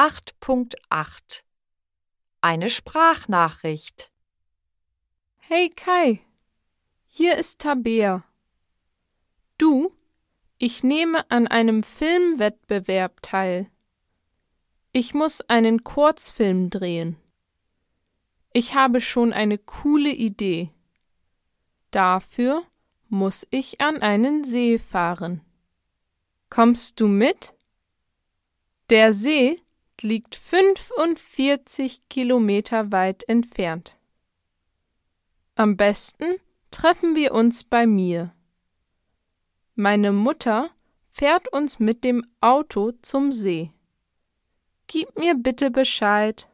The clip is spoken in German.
8.8 Eine Sprachnachricht Hey Kai, hier ist Tabea. Du, ich nehme an einem Filmwettbewerb teil. Ich muss einen Kurzfilm drehen. Ich habe schon eine coole Idee. Dafür muss ich an einen See fahren. Kommst du mit? Der See liegt 45 Kilometer weit entfernt. Am besten treffen wir uns bei mir. Meine Mutter fährt uns mit dem Auto zum See. Gib mir bitte Bescheid.